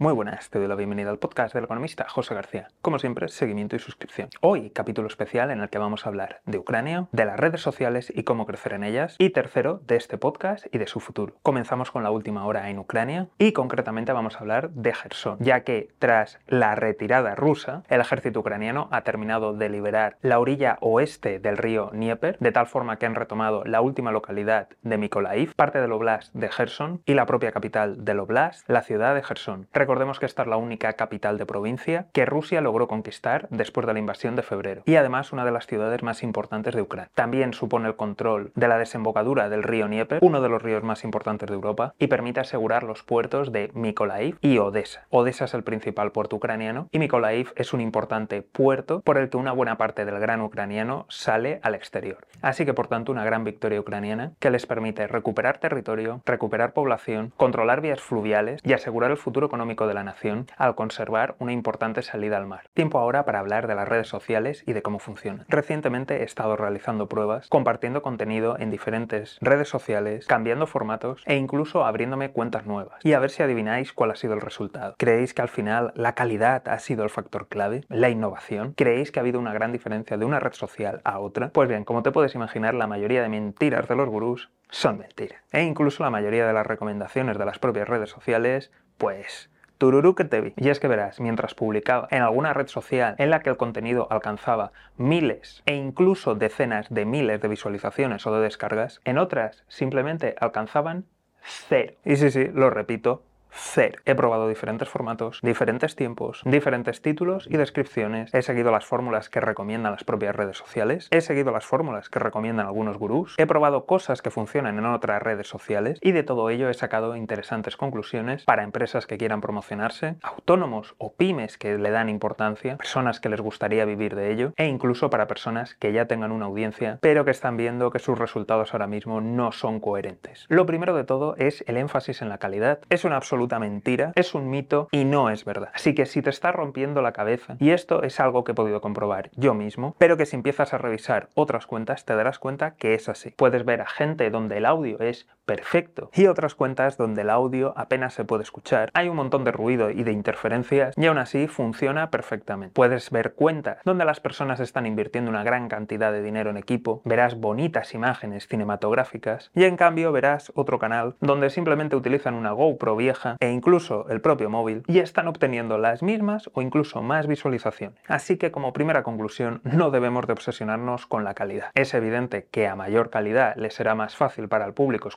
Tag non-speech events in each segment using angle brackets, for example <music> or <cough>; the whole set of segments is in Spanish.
Muy buenas, te doy la bienvenida al podcast del economista José García. Como siempre, seguimiento y suscripción. Hoy, capítulo especial en el que vamos a hablar de Ucrania, de las redes sociales y cómo crecer en ellas, y tercero, de este podcast y de su futuro. Comenzamos con la última hora en Ucrania y concretamente vamos a hablar de Gerson, ya que tras la retirada rusa, el ejército ucraniano ha terminado de liberar la orilla oeste del río Dnieper, de tal forma que han retomado la última localidad de Mykolaiv, parte del oblast de Gerson y la propia capital del oblast, la ciudad de Gerson. Recordemos que esta es la única capital de provincia que Rusia logró conquistar después de la invasión de febrero y además una de las ciudades más importantes de Ucrania. También supone el control de la desembocadura del río Dnieper, uno de los ríos más importantes de Europa, y permite asegurar los puertos de Mykolaiv y Odessa. Odessa es el principal puerto ucraniano y Mykolaiv es un importante puerto por el que una buena parte del gran ucraniano sale al exterior. Así que por tanto una gran victoria ucraniana que les permite recuperar territorio, recuperar población, controlar vías fluviales y asegurar el futuro económico de la nación al conservar una importante salida al mar. Tiempo ahora para hablar de las redes sociales y de cómo funcionan. Recientemente he estado realizando pruebas, compartiendo contenido en diferentes redes sociales, cambiando formatos e incluso abriéndome cuentas nuevas. Y a ver si adivináis cuál ha sido el resultado. ¿Creéis que al final la calidad ha sido el factor clave? ¿La innovación? ¿Creéis que ha habido una gran diferencia de una red social a otra? Pues bien, como te puedes imaginar, la mayoría de mentiras de los gurús son mentiras. E incluso la mayoría de las recomendaciones de las propias redes sociales, pues Tururú que te vi. Y es que verás, mientras publicaba en alguna red social en la que el contenido alcanzaba miles e incluso decenas de miles de visualizaciones o de descargas, en otras simplemente alcanzaban cero. Y sí, sí, lo repito, cero. He probado diferentes formatos, diferentes tiempos, diferentes títulos y descripciones. He seguido las fórmulas que recomiendan las propias redes sociales. He seguido las fórmulas que recomiendan algunos gurús. He probado cosas que funcionan en otras redes sociales y de todo ello he sacado interesantes conclusiones para empresas que quieran promocionarse, autónomos o pymes que le dan importancia, personas que les gustaría vivir de ello e incluso para personas que ya tengan una audiencia pero que están viendo que sus resultados ahora mismo no son coherentes. Lo primero de todo es el énfasis en la calidad. Es una absoluta mentira, es un mito y no es verdad. Así que si te está rompiendo la cabeza, y esto es algo que he podido comprobar yo mismo, pero que si empiezas a revisar otras cuentas te darás cuenta que es así. Puedes ver a gente donde el audio es perfecto y otras cuentas donde el audio apenas se puede escuchar, hay un montón de ruido y de interferencias y aún así funciona perfectamente. Puedes ver cuentas donde las personas están invirtiendo una gran cantidad de dinero en equipo, verás bonitas imágenes cinematográficas y en cambio verás otro canal donde simplemente utilizan una GoPro vieja e incluso el propio móvil y están obteniendo las mismas o incluso más visualizaciones. Así que como primera conclusión no debemos de obsesionarnos con la calidad. Es evidente que a mayor calidad le será más fácil para el público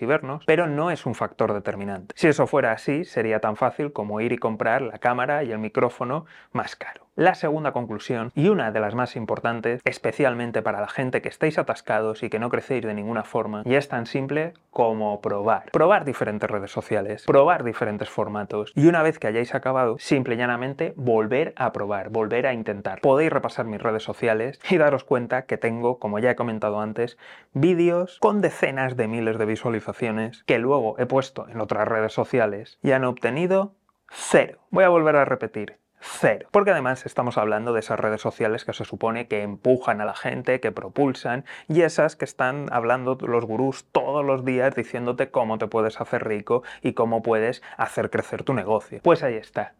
y vernos, pero no es un factor determinante. Si eso fuera así, sería tan fácil como ir y comprar la cámara y el micrófono más caro. La segunda conclusión, y una de las más importantes, especialmente para la gente que estáis atascados y que no crecéis de ninguna forma, y es tan simple como probar. Probar diferentes redes sociales, probar diferentes formatos, y una vez que hayáis acabado, simple y llanamente volver a probar, volver a intentar. Podéis repasar mis redes sociales y daros cuenta que tengo, como ya he comentado antes, vídeos con decenas de miles de visualizaciones que luego he puesto en otras redes sociales y han obtenido cero. Voy a volver a repetir, Cero. Porque además estamos hablando de esas redes sociales que se supone que empujan a la gente, que propulsan, y esas que están hablando los gurús todos los días diciéndote cómo te puedes hacer rico y cómo puedes hacer crecer tu negocio. Pues ahí está.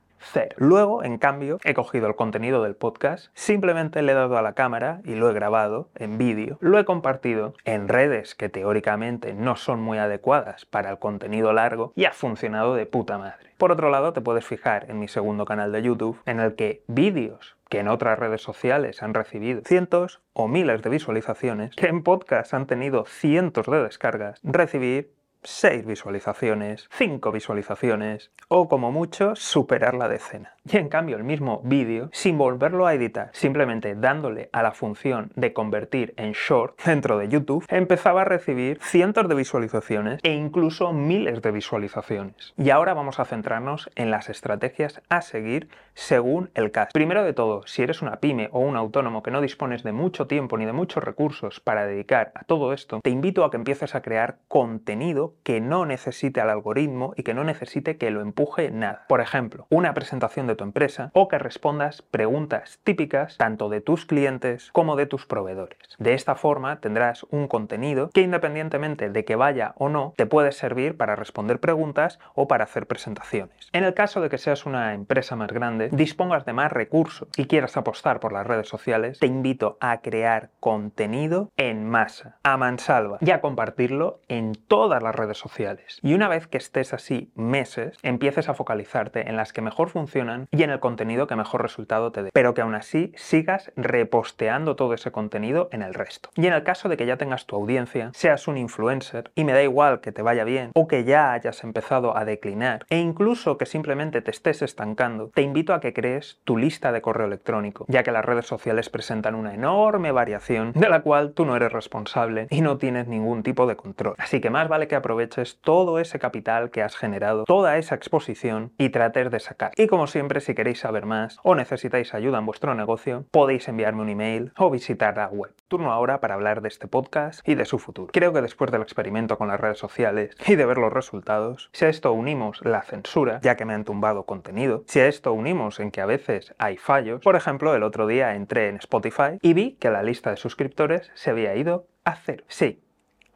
Luego, en cambio, he cogido el contenido del podcast, simplemente le he dado a la cámara y lo he grabado en vídeo, lo he compartido en redes que teóricamente no son muy adecuadas para el contenido largo y ha funcionado de puta madre. Por otro lado, te puedes fijar en mi segundo canal de YouTube, en el que vídeos que en otras redes sociales han recibido cientos o miles de visualizaciones, que en podcast han tenido cientos de descargas, recibir 6 visualizaciones, 5 visualizaciones o como mucho superar la decena. Y en cambio el mismo vídeo, sin volverlo a editar, simplemente dándole a la función de convertir en short dentro de YouTube, empezaba a recibir cientos de visualizaciones e incluso miles de visualizaciones. Y ahora vamos a centrarnos en las estrategias a seguir según el caso. Primero de todo, si eres una pyme o un autónomo que no dispones de mucho tiempo ni de muchos recursos para dedicar a todo esto, te invito a que empieces a crear contenido que no necesite al algoritmo y que no necesite que lo empuje nada. Por ejemplo, una presentación de tu empresa o que respondas preguntas típicas tanto de tus clientes como de tus proveedores. De esta forma tendrás un contenido que independientemente de que vaya o no, te puede servir para responder preguntas o para hacer presentaciones. En el caso de que seas una empresa más grande, dispongas de más recursos y quieras apostar por las redes sociales, te invito a crear contenido en masa, a mansalva y a compartirlo en todas las redes sociales. Y una vez que estés así meses, empieces a focalizarte en las que mejor funcionan y en el contenido que mejor resultado te dé. Pero que aún así sigas reposteando todo ese contenido en el resto. Y en el caso de que ya tengas tu audiencia, seas un influencer y me da igual que te vaya bien o que ya hayas empezado a declinar e incluso que simplemente te estés estancando, te invito a que crees tu lista de correo electrónico, ya que las redes sociales presentan una enorme variación de la cual tú no eres responsable y no tienes ningún tipo de control. Así que más vale que aproveches todo ese capital que has generado, toda esa exposición y trates de sacar. Y como siempre, si queréis saber más o necesitáis ayuda en vuestro negocio, podéis enviarme un email o visitar la web. Turno ahora para hablar de este podcast y de su futuro. Creo que después del experimento con las redes sociales y de ver los resultados, si a esto unimos la censura, ya que me han tumbado contenido, si a esto unimos en que a veces hay fallos, por ejemplo, el otro día entré en Spotify y vi que la lista de suscriptores se había ido a cero. Sí,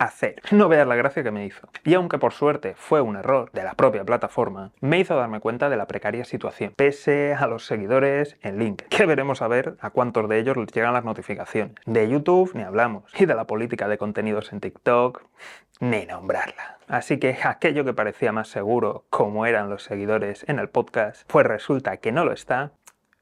hacer. <laughs> No veas la gracia que me hizo. Y aunque por suerte fue un error de la propia plataforma, me hizo darme cuenta de la precaria situación, pese a los seguidores en LinkedIn, que veremos a ver a cuántos de ellos les llegan las notificaciones. De YouTube ni hablamos, y de la política de contenidos en TikTok, ni nombrarla. Así que aquello que parecía más seguro, como eran los seguidores en el podcast, pues resulta que no lo está,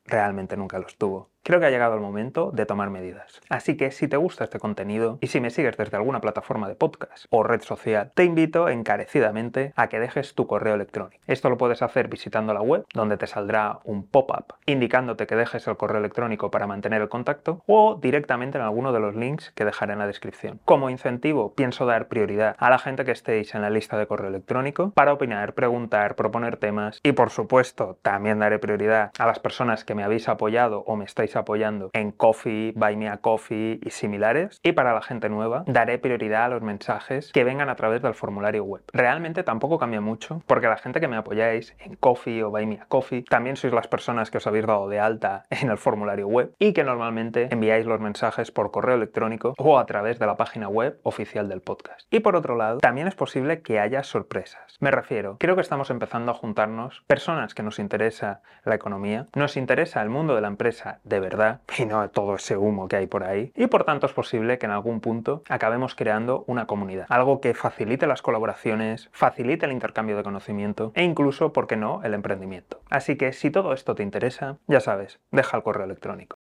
realmente nunca lo estuvo. Creo que ha llegado el momento de tomar medidas. Así que si te gusta este contenido y si me sigues desde alguna plataforma de podcast o red social, te invito encarecidamente a que dejes tu correo electrónico. Esto lo puedes hacer visitando la web, donde te saldrá un pop-up indicándote que dejes el correo electrónico para mantener el contacto o directamente en alguno de los links que dejaré en la descripción. Como incentivo, pienso dar prioridad a la gente que estéis en la lista de correo electrónico para opinar, preguntar, proponer temas y por supuesto también daré prioridad a las personas que me habéis apoyado o me estáis apoyando en Coffee, Buy Me a Coffee y similares. Y para la gente nueva, daré prioridad a los mensajes que vengan a través del formulario web. Realmente tampoco cambia mucho, porque la gente que me apoyáis en Coffee o Buy Me a Coffee, también sois las personas que os habéis dado de alta <laughs> en el formulario web y que normalmente enviáis los mensajes por correo electrónico o a través de la página web oficial del podcast. Y por otro lado, también es posible que haya sorpresas. Me refiero, creo que estamos empezando a juntarnos personas que nos interesa la economía, nos interesa el mundo de la empresa verdad <laughs> y no todo ese humo que hay por ahí. Y por tanto es posible que en algún punto acabemos creando una comunidad. Algo que facilite las colaboraciones, facilite el intercambio de conocimiento e incluso, ¿por qué no?, el emprendimiento. Así que si todo esto te interesa, ya sabes, deja el correo electrónico.